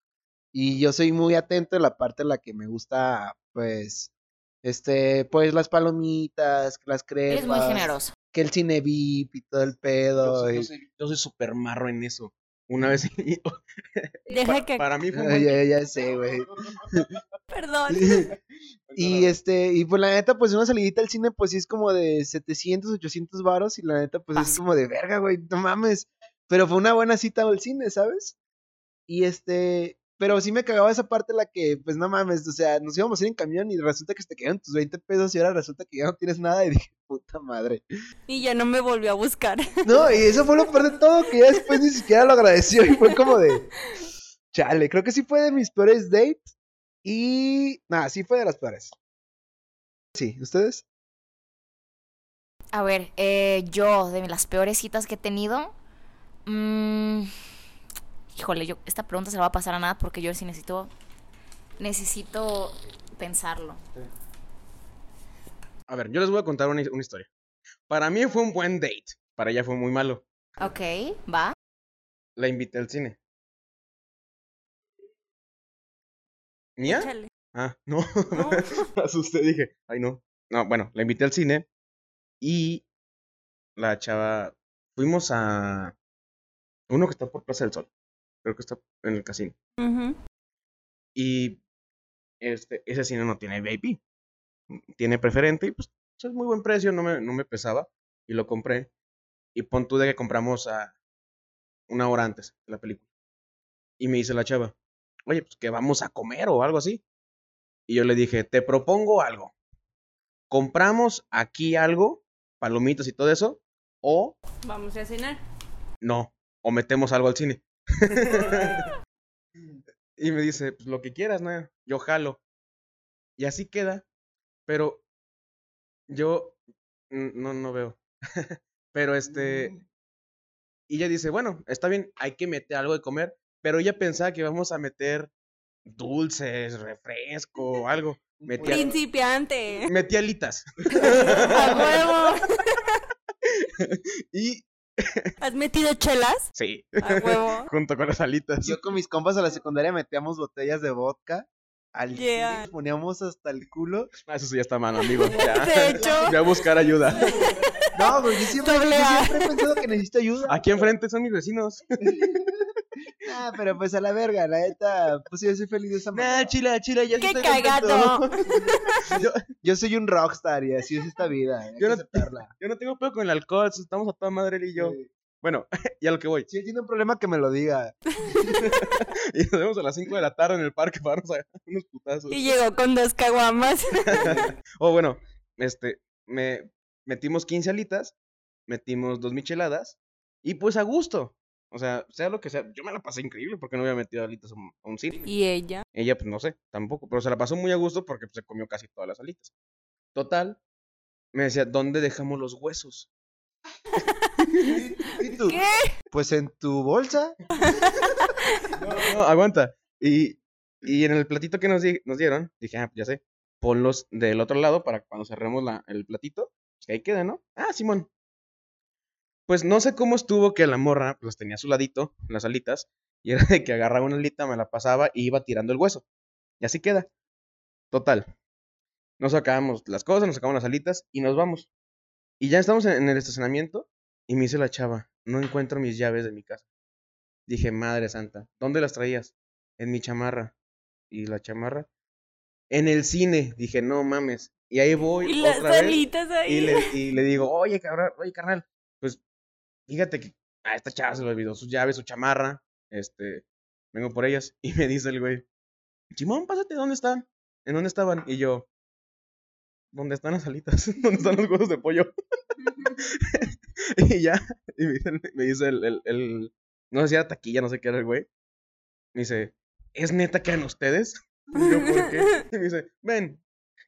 Y yo soy muy atento en la parte en la que me gusta, pues, este, pues las palomitas, las crepas. Eres muy generoso. Que el cine VIP y todo el Yo pedo. soy, y- yo soy- yo soy súper marro en eso. Una vez, Deja que. para mí fue un Ay, buen- ya, ya sé, güey. Perdón. Y este, y pues la neta, pues una salidita al cine, pues sí es como de 700, 800 varos, y la neta, pues es como de verga, güey, no mames. Pero fue una buena cita al cine, ¿sabes? Y este, pero sí me cagaba esa parte en la que, pues no mames, o sea, nos íbamos a ir en camión y resulta que se te quedaron tus 20 pesos y ahora resulta que ya no tienes nada y dije, puta madre. Y ya no me volvió a buscar. No, y eso fue lo peor de todo, que ya después ni siquiera lo agradeció y fue como de, chale, creo que sí fue de mis peores dates y, nada, sí fue de las peores. Sí, ¿ustedes? A ver, eh, yo, de las peores citas que he tenido. mm, híjole, yo esta pregunta se la va a pasar a nada porque yo sí necesito. Necesito pensarlo. A ver, yo les voy a contar una, una historia. Para mí fue un buen date. Para ella fue muy malo. Ok, va. La invité al cine. ¿Mía? Échale. Ah, no. No. Me asusté, dije, ay no. No, bueno, la invité al cine y la chava, fuimos a uno que está por Plaza del Sol, creo que está en el casino. Y este, ese cine no tiene VIP, tiene preferente y pues es muy buen precio, no me, no me pesaba y lo compré. Y pon tú de que compramos a una hora antes de la película. Y me dice la chava, oye, pues que vamos a comer o algo así. Y yo le dije, te propongo algo. Compramos aquí algo, palomitas y todo eso, o Vamos a cenar. no, o metemos algo al cine. y me dice, pues lo que quieras, ¿no? Yo jalo. Y así queda, pero yo mm, no, no veo. pero este, y ella dice, bueno, está bien, hay que meter algo de comer, pero ella pensaba que íbamos a meter dulces, refresco, algo. Metí, Principiante. metí alitas. A huevo. y ¿Has metido chelas? sí, A huevo. junto con las alitas. Yo con mis compas a la secundaria metíamos botellas de vodka. Al Yeah. poníamos hasta el culo. Ah, Eso sí ya está mal, amigo. Ya. De hecho. Voy a buscar ayuda. No, pero yo siempre, yo siempre he pensado que necesito ayuda. Aquí enfrente son mis vecinos. Ah, pero pues a la verga, la neta, pues yo soy feliz de esa manera. chila, chila, ya ¡Qué cagado! Yo, yo soy un rockstar y así es esta vida. hay Yo que no- aceptarla. Yo no tengo pedo con el alcohol, estamos a toda madre él y yo. Sí. Bueno, y a lo que voy. Si él tiene un problema, que me lo diga. Y nos vemos a las 5 de la tarde en el parque para darnos a- unos putazos. Y llegó con dos caguamas. O bueno, este, me metimos 15 alitas, metimos dos micheladas y pues a gusto. O sea, sea lo que sea, yo me la pasé increíble porque no había metido alitas a un, a un cine. Y ella. Ella, pues no sé, tampoco, pero se la pasó muy a gusto porque pues, se comió casi todas las alitas. Total, me decía, ¿dónde dejamos los huesos? ¿Y tú? ¿Qué? Pues en tu bolsa. No, aguanta. Y, y en el platito que nos, di- nos dieron, dije, ah, pues ya sé, ponlos del otro lado para cuando cerremos la, el platito, pues que ahí queda, ¿no? Ah, Simón. Pues no sé cómo estuvo que la morra, pues tenía a su ladito, las alitas, y era de que agarraba una alita, me la pasaba y iba tirando el hueso. Y así queda. Total. Nos sacábamos las cosas, nos sacamos las alitas y nos vamos. Y ya estamos en, el estacionamiento y me dice la chava, no encuentro mis llaves de mi casa. Dije, madre santa, ¿dónde las traías? En mi chamarra. ¿Y la chamarra? En el cine. Dije, no mames. Y ahí voy Y las otra vez. alitas ahí. Y le, y le digo, oye, cabrón, oye, carnal, pues fíjate que a esta chava se le olvidó sus llaves, su chamarra, este, vengo por ellas. Y me dice el güey, Simón, pásate, ¿dónde están? ¿En dónde estaban? Y yo, ¿dónde están las alitas? ¿Dónde están los huevos de pollo? y ya, y me dice, me dice el, el, el- no sé si era taquilla, no sé qué era el güey. Me dice, ¿es neta que eran ustedes? Y yo, ¿por qué? Y me dice, ven.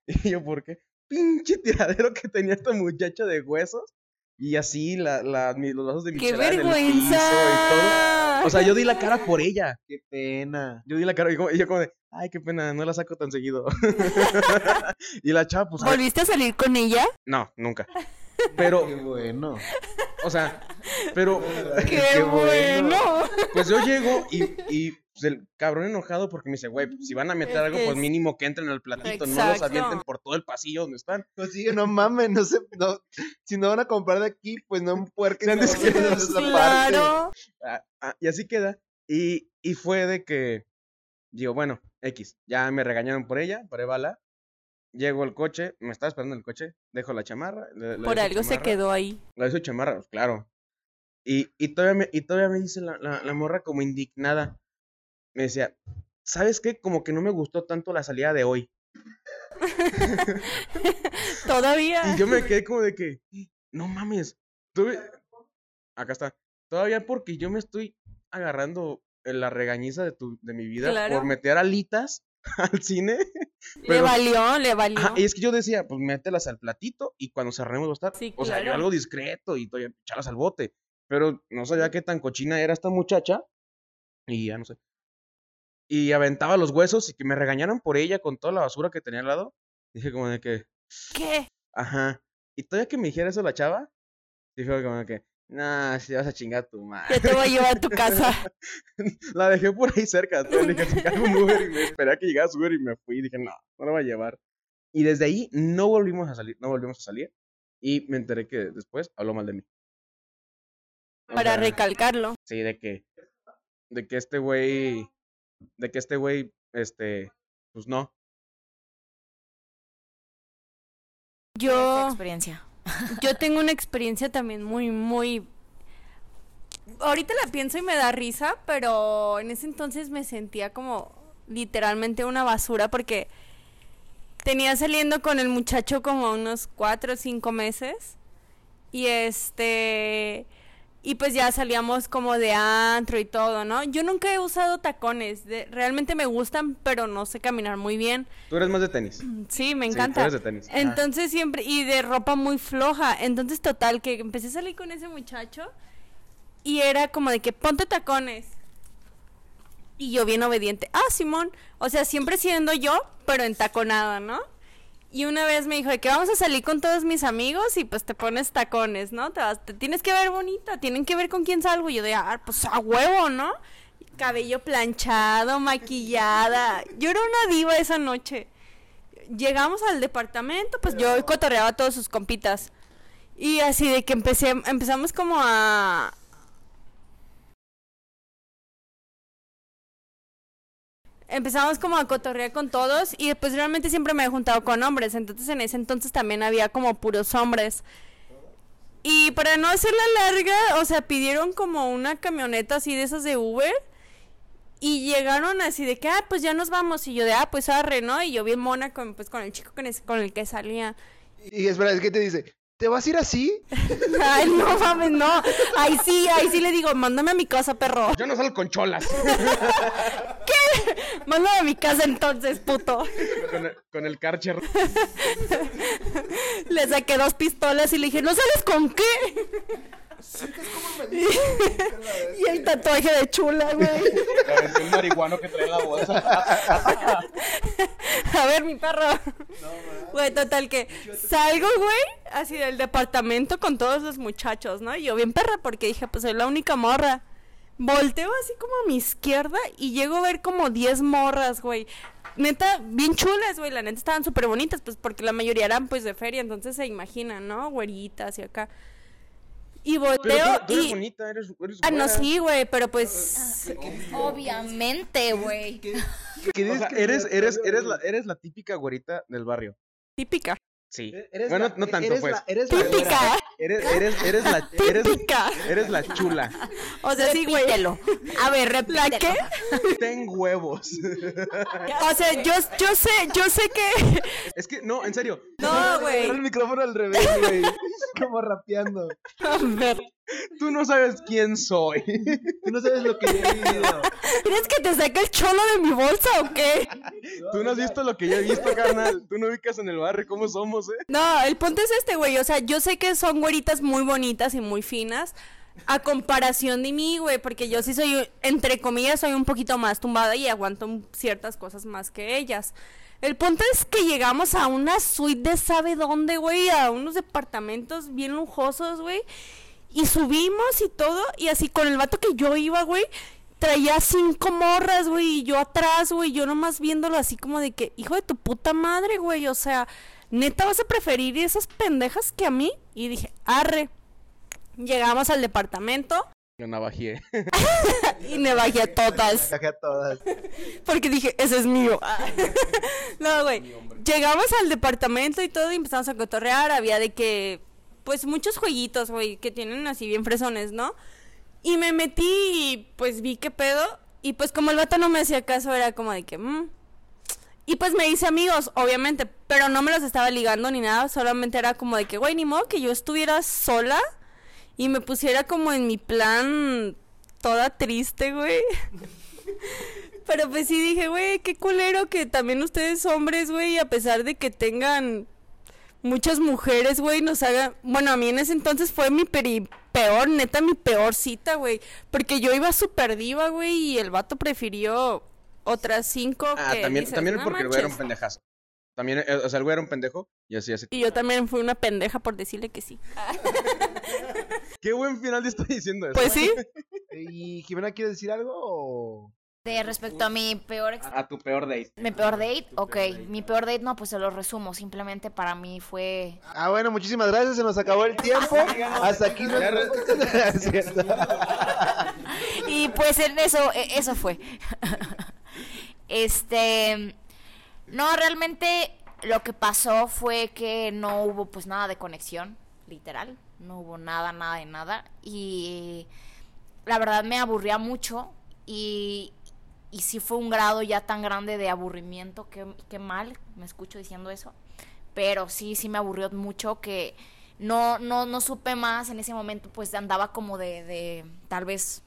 Y yo, ¿por qué? Pinche tiradero que tenía esta muchacha de huesos. Y así la, la, los vasos de mi ¡Qué en el piso y todo. vergüenza! O sea, yo di la cara por ella. Qué pena. Yo di la cara y yo como de, ay, qué pena, no la saco tan seguido. y la chava, pues, ¿Volviste a salir con ella? no, nunca. Pero, Qué bueno. o sea, pero, ¡Qué, Qué bueno! pues yo llego y, y pues, el cabrón enojado porque me dice, güey, si van a meter Es algo, que pues es- mínimo que entren al platito, no los avienten por todo el pasillo donde están. Pues sí, no mames, no sé, no, si no van a comprar de aquí, pues no puerquen Sean descuidados. esa parte. Claro. Ah, ah, y así queda. Y, y fue de que, digo, bueno, X, ya me regañaron por ella, por bala. Llego al coche, me estaba esperando el coche, dejo la chamarra. le- le Por algo se chamarra, quedó ahí. Le doy su chamarra, pues, claro. Y, y, todavía me, y todavía me dice la, la, la morra como indignada. Me decía, ¿sabes qué? Como que no me gustó tanto la salida de hoy. Todavía. Y yo me quedé como de que, no mames, tuve... acá está. Todavía porque yo me estoy agarrando la regañiza de, tu, de mi vida Claro. por meter alitas al cine. Le valió, le valió. Ajá, y es que yo decía, pues mételas al platito y cuando cerremos va a estar. Sí, O sea, yo algo discreto y todavía echarlas al bote. Pero no sabía qué tan cochina era esta muchacha. Y ya no sé. Y aventaba los huesos y que me regañaron por ella con toda la basura que tenía al lado. Dije como de que, ¿Qué? ajá. Y todavía que me dijera eso la chava, dije como de que, nah, si vas a chingar a tu madre. Te voy a llevar a tu casa. la dejé por ahí cerca. entonces Le dije, "Saca un Uber y me esperé a que llegara su Uber y me fui. Y dije, no, no la voy a llevar. Y desde ahí no volvimos a salir, no volvimos a salir. Y me enteré que después habló mal de mí. O Para sea, recalcarlo. Sí, de que, de que este güey, de que este güey, este, pues no. Yo, experiencia. Yo tengo una experiencia también muy, muy... Ahorita la pienso y me da risa, pero en ese entonces me sentía como literalmente una basura porque tenía saliendo con el muchacho como unos cuatro o cinco meses y este y pues ya salíamos como de antro y todo, ¿no? Yo nunca he usado tacones, de- realmente me gustan, pero no sé caminar muy bien. Tú eres más de tenis. Sí, me Sí, tú encanta. eres de tenis. Ajá. Entonces siempre, y de ropa muy floja. Entonces, total, que empecé a salir con ese muchacho y era como de que ponte tacones. Y yo bien obediente. Ah, Simón. O sea, siempre siendo yo, pero entaconada, ¿no? Y una vez me dijo de que vamos a salir con todos mis amigos y pues te pones tacones, ¿no? Te, vas- te tienes que ver bonita, tienen que ver con quién salgo. Y yo de, ah, pues a huevo, ¿no? Cabello planchado, maquillada. Yo era una diva esa noche llegamos al departamento, pues yo cotorreaba a todos sus compitas. Y así de que empecé, empezamos como a... Empezamos como a cotorrear con todos y pues realmente siempre me he juntado con hombres, entonces en ese entonces también había como puros hombres. Y para no hacerla larga, o sea, pidieron como una camioneta así de esas de Uber y llegaron así de que, ah, pues ya nos vamos. Y yo de, ah, pues arre, ¿no? Y yo bien mona con, pues, con el chico con el que salía. Y espera, es que te dice, ¿te vas a ir así? Ay, no mames, no. Ahí sí, ahí sí le digo, mándame a mi casa, perro. Yo no salgo con cholas. Mándame a mi casa entonces, puto. con, el, con el Karcher. Le saqué dos pistolas y le dije, ¿no sabes con qué? y el tatuaje de chula, güey. Un marihuano que trae la bolsa. A ver, mi perro. Güey, total que salgo, güey, así del departamento con todos los muchachos, ¿no? Y yo bien perra porque dije, pues soy la única morra. Volteo así como a mi izquierda y llego a ver como 10 morras, güey. Neta, bien chulas, güey. La neta estaban súper bonitas, pues porque la mayoría eran pues de feria, entonces se imaginan, ¿no? Güeritas y acá. Y Pero volteo tú, tú eres y... bonita, eres, eres Ah, no, sí, güey, pero pues... Obviamente, güey. ¿Qué O dices sea, que eres, no- eres, no- eres, la, eres la típica güerita del barrio. Típica. Sí. Eres bueno, la- no tanto, eres pues. la- eres la. Típica. Eres, eres, eres la, eres, Típica. eres la chula. O sea, sí, güey. A ver, ¿La repítelo. qué? Ten huevos. O sea, yo, yo sé, yo sé que... Es que, no, en serio. No, güey. el micrófono al revés, güey. Como rapeando. A ver. Tú no sabes quién soy. Tú no sabes lo que yo he vivido. ¿Quieres que te saque el cholo de mi bolsa o qué? Tú no has visto lo que yo he visto, carnal. Tú no ubicas en el barrio cómo somos, ¿eh? No, el punto es este, güey. O sea, yo sé que son güeritas muy bonitas y muy finas. A comparación de mí, güey, porque yo sí soy, entre comillas, soy un poquito más tumbada y aguanto ciertas cosas más que ellas. El punto es que llegamos a una suite de sabe dónde, güey, a unos departamentos bien lujosos, güey. Y subimos y todo, y así con el vato que yo iba, güey, traía cinco morras, güey, y yo atrás, güey, yo nomás viéndolo así como de que, hijo de tu puta madre, güey, o sea, neta vas a preferir esas pendejas que a mí. Y dije, arre. Llegamos al departamento Lo navajié. y me bajé a todas. Viaje a todas. Porque dije, ese es mío. no, güey. Llegamos al departamento y todo y empezamos a cotorrear. Había de que, pues muchos jueguitos, güey, que tienen así bien fresones, ¿no? Y me metí y pues vi qué pedo. Y pues como el vato no me hacía caso, era como de que, "Mm". Y pues me hice amigos, obviamente, pero no me los estaba ligando ni nada. Solamente era como de que, güey, ni modo que yo estuviera sola y me pusiera como en mi plan toda triste, güey. Pero pues sí dije, güey, qué culero que también ustedes hombres, güey, a pesar de que tengan muchas mujeres, güey, nos hagan... Bueno, a mí en ese entonces fue mi peri... peor, neta, mi peor cita, güey. Porque yo iba súper diva, güey, y el vato prefirió otras cinco Ah, que también, dices, también "No porque el güey era un manches". pendejazo. También, eh, o sea, el güey era un pendejo y así, así. Y yo también fui una pendeja por decirle que sí. Qué buen final te estoy diciendo eso. Pues sí. ¿Y Jimena quiere decir algo o...? De respecto a mi peor A tu peor date. mi peor date, ok, mi peor date no, pues se lo resumo, simplemente para mí fue Ah, bueno, muchísimas gracias. Se nos acabó el tiempo. Hasta aquí no... Es cierto. Y pues en eso, e- eso fue. este, no, realmente lo que pasó fue que no hubo pues nada de conexión, literal, no hubo nada, nada de nada. Y la verdad me aburría mucho y, y sí fue un grado ya tan grande de aburrimiento, que, que mal, me escucho diciendo eso. Pero sí, sí me aburrió mucho que no, no, no supe más en ese momento, pues andaba como de, de tal vez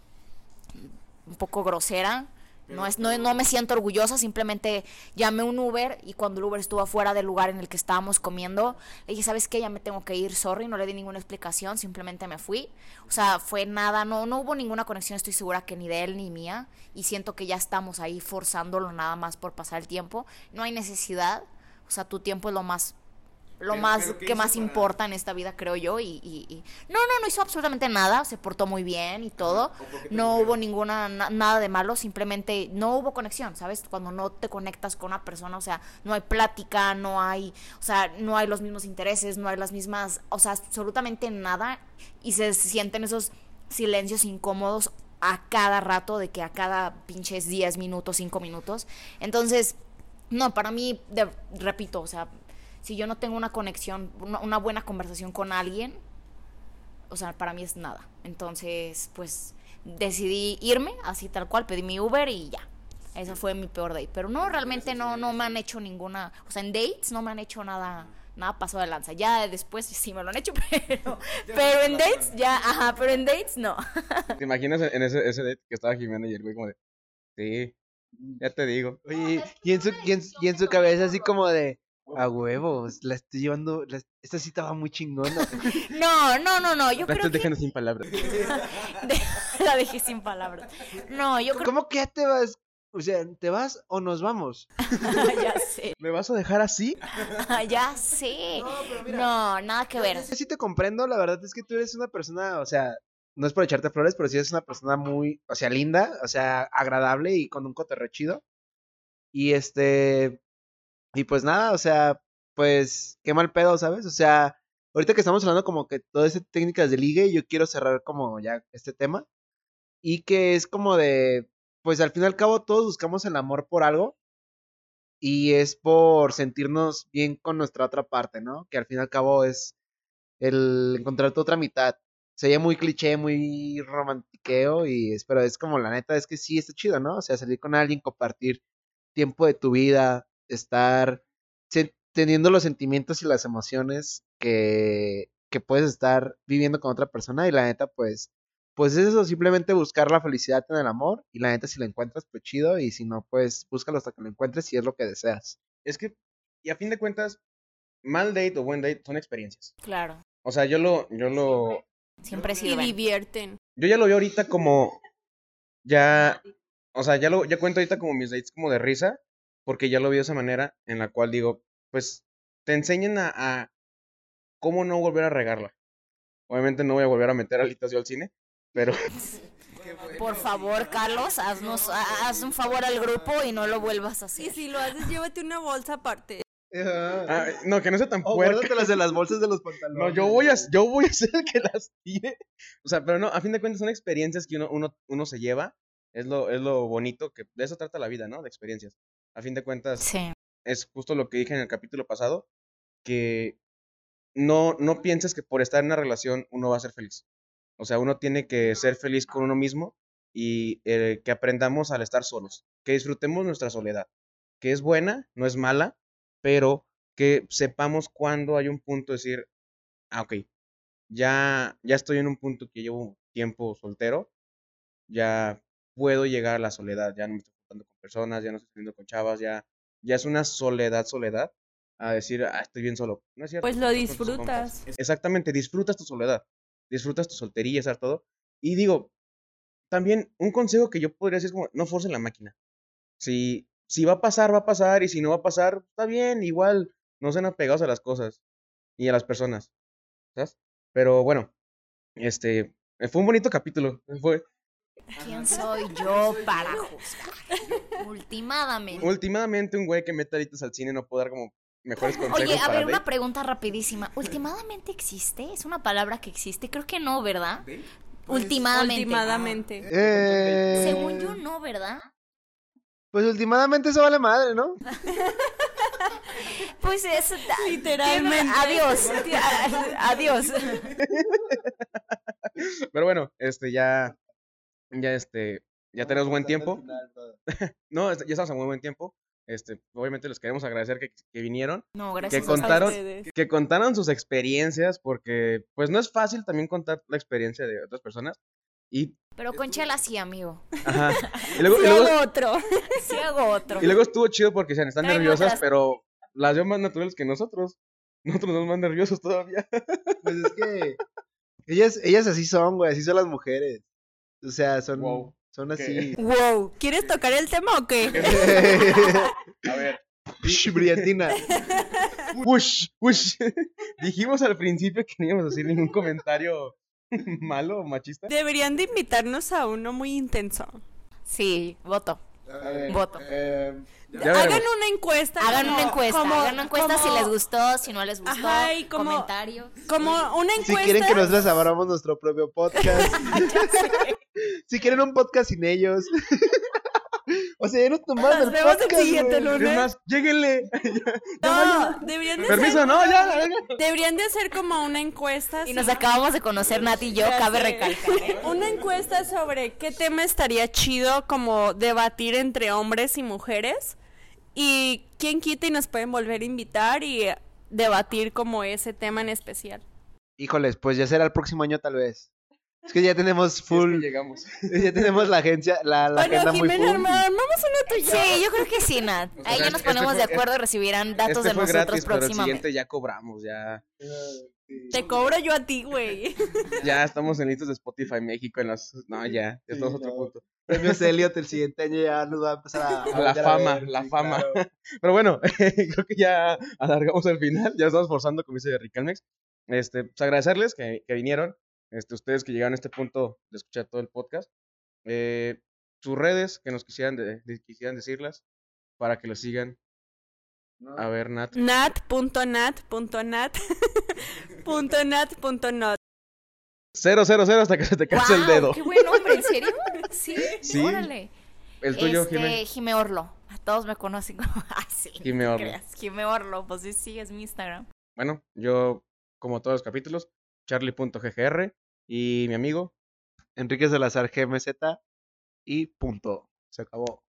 un poco grosera. No, es, no, no me siento orgullosa, simplemente llamé un Uber y cuando el Uber estuvo afuera del lugar en el que estábamos comiendo, le dije, ¿sabes qué? Ya me tengo que ir, sorry, no le di ninguna explicación, simplemente me fui. O sea, fue nada, no, no hubo ninguna conexión, estoy segura que ni de él ni mía, y siento que ya estamos ahí forzándolo nada más por pasar el tiempo. No hay necesidad, o sea, tu tiempo es lo más lo Pero- más pero ¿qué que más para- importa en esta vida, creo yo. Y, y- y- No, no, no hizo absolutamente nada. Se portó muy bien y todo. No hubo ninguna, na- nada de malo. Simplemente no hubo conexión, ¿sabes? Cuando no te conectas con una persona, o sea, no hay plática, no hay, o sea, no hay los mismos intereses, no hay las mismas, o sea, absolutamente nada. Y se sienten esos silencios incómodos a cada rato, de que a cada pinches 10 minutos, 5 minutos. Entonces, no, para mí, de- repito, o sea, si yo no tengo una conexión, una, buena conversación con alguien, o sea, para mí es nada. Entonces, pues decidí irme, así tal cual, pedí mi Uber y ya. Esa fue mi peor date. Pero no, realmente no, no me han hecho ninguna, o sea, en dates no me han hecho nada, nada pasado de lanza. Ya después sí me lo han hecho, pero, pero en dates ya, ajá, pero en dates no. ¿Te imaginas en ese, ese date que estaba Jimena y el güey como de... Sí, ya te digo. Oye, y en, su, y, en, y en su cabeza así como de... A huevos, la estoy llevando. la- esta cita va muy chingona. No, no, no, no. Yo La creo estoy que dejando sin palabras. de- la dejé sin palabras. No, yo creo ¿Cómo que ya te vas? O sea, ¿te vas o nos vamos? ya sé. ¿Me vas a dejar así? ya sé. No, nada que ver. Sí te comprendo, la verdad es que tú eres una persona, o sea, no es por echarte flores, pero sí eres una persona muy, o sea, linda, o sea, agradable y con un cotorreo chido. Y este, y pues nada, o sea, pues qué mal pedo, ¿sabes? O sea, ahorita que estamos hablando como que todas estas técnicas de ligue, yo quiero cerrar como ya este tema. Y que es como de, pues al fin y al cabo todos buscamos el amor por algo. Y es por sentirnos bien con nuestra otra parte, ¿no? Que al fin y al cabo es el encontrar tu otra mitad. Sería muy cliché, muy romantiqueo, y es, pero es como la neta, es que sí está chido, ¿no? O sea, salir con alguien, compartir tiempo de tu vida, estar teniendo los sentimientos y las emociones que, que puedes estar viviendo con otra persona, y la neta, pues, pues es eso, simplemente buscar la felicidad en el amor, y la neta, si la encuentras, pues chido, y si no, pues búscalo hasta que lo encuentres si es lo que deseas. Es que, y a fin de cuentas, mal date o buen date son experiencias. Claro. O sea, yo lo, yo lo, Siempre sirven. divierten. yo ya lo veo ahorita como, ya, o sea, ya lo, ya cuento ahorita como mis dates como de risa, porque ya lo vi de esa manera en la cual digo, pues, te enseñan a, a cómo no volver a regarla. Obviamente no voy a volver a meter alitas yo al cine, pero Por favor, Carlos, haznos, ha- haz un favor al grupo y no lo vuelvas a Y hacer. si lo haces, llévate una bolsa aparte. ah, no, que no sea tan O puerca. guárdatelas en las bolsas de los pantalones. No, yo voy a, yo voy a ser el que las tire. O sea, pero no, a fin de cuentas son experiencias que uno, uno, uno se lleva. Es lo, es lo bonito, que de eso trata la vida, ¿no? De experiencias. A fin de cuentas, Sí. es justo lo que dije en el capítulo pasado, que no, no pienses que por estar en una relación uno va a ser feliz. O sea, uno tiene que ser feliz con uno mismo y eh, que aprendamos al estar solos, que disfrutemos nuestra soledad, que es buena, no es mala, pero que sepamos cuándo hay un punto de decir, ah, ok, ya, ya estoy en un punto que llevo tiempo soltero, ya puedo llegar a la soledad, ya no me estoy juntando con personas, ya no estoy saliendo con chavas, ya, ya es una soledad, soledad, a decir, ah, estoy bien solo. No es cierto. Pues lo disfrutas. Exactamente, disfrutas tu soledad, disfrutas tu soltería, ¿sabes todo? Y digo, también un consejo que yo podría decir es como, no forcen la máquina. Si, si va a pasar, va a pasar, y si no va a pasar, está bien, igual, no sean apegados a las cosas y a las personas, ¿sabes? Pero bueno, este, fue un bonito capítulo, fue, ¿Quién soy yo para juzgar? Ultimadamente. últimamente un güey que mete alitas al cine no puede dar como mejores consejos Oye, a para ver, una pregunta rapidísima. ¿Ultimadamente existe? ¿Es una palabra que existe? Creo que no, ¿verdad? Ultimadamente. Últimamente. Eh, Según yo, no, ¿verdad? Pues últimamente eso vale madre, ¿no? Pues es... Literalmente. Adiós. Adiós. Pero bueno, este, ya, ya, este, ya tenemos buen tiempo. No, ya estamos a muy buen tiempo. Este, obviamente les queremos agradecer que, que vinieron, No, gracias. Que a contaron- ustedes. que contaron sus experiencias, porque pues no es fácil también contar la experiencia de otras personas. Y, Pero con chela sí, amigo. ajá. Y luego, y luego, hago otro. Sí hago otro. y luego estuvo chido porque se están nerviosas, otras. pero las veo más naturales que nosotros. Nosotros nos más nerviosos todavía. Pues es que ellas, ellas así son, güey, así son las mujeres. O sea, son, Wow. son así. Wow. ¿Quieres tocar el tema o qué? A ver. Shh, Brillantina. Ush, ush. Dijimos al principio que no íbamos a decir ningún comentario malo o machista. Deberían de invitarnos a uno muy intenso. Sí, voto. Ver, Voto. eh, Hagan veremos. una encuesta. Hagan como- una encuesta. como- hagan una encuesta si les gustó, si no les gustó. Ajá, y como- Comentarios. Como una si encuesta. quieren que nosotros abramos nuestro propio podcast. Si quieren un podcast sin ellos. o sea, ya nos tomamos Nos el vemos el podcast, siguiente güey. lunes. Es más, lléguenle. No, deberían de, Permiso, hacer, no, ya, la deberían de hacer como una encuesta. Y nos acabamos de conocer, Nati y yo, Ya cabe recalcar. ¿eh? Una encuesta sobre qué tema estaría chido como debatir entre hombres y mujeres. Y quién quita y nos pueden volver a invitar y debatir como ese tema en especial. Híjoles, pues ya será el próximo año tal vez. Es que ya tenemos es que full, llegamos. ya tenemos la agencia, la, la Bueno, agenda muy Jimena, full. arma- armamos una tú y yo. Sí, yo creo que sí, Nat. Ahí sea, ya nos este ponemos fue- de acuerdo y recibirán datos este de fue nosotros gratis, pero el siguiente ya cobramos, ya. Te cobro yo a ti, güey. Ya estamos en listas de Spotify México en las. No, ya, ya Sí, estamos a otro no. punto. Premios Elliot el siguiente año ya nos va a empezar a... A la a fama, ver, la sí, fama. claro. Pero bueno, creo que ya alargamos el final, ya estamos forzando, como dice Ricalmex. Este, pues agradecerles que, que vinieron, este, ustedes que llegaron a este punto de escuchar todo el podcast. Eh, sus redes que nos quisieran, de- de- quisieran decirlas para que lo sigan. A ver, Nat. Nat.nat.nat punto nat punto not. 000 hasta que se te canse el dedo. ¡Qué buen nombre! ¿En serio? Sí, Sí. órale. El tuyo, este, Jimé. Jime Orlo. A todos me conocen como... Ay, sí. Jime Orlo. creas. Jime Orlo, pues sí, sí, es mi Instagram. Bueno, yo, como todos los capítulos, charlie.ggr y mi amigo. Enrique Salazar GMZ y punto. Se acabó.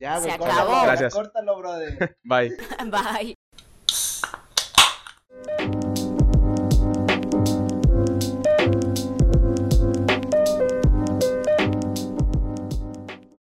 Ya, Se acabó. córtalo, Gracias. Córtalo, brother. Bye. Bye.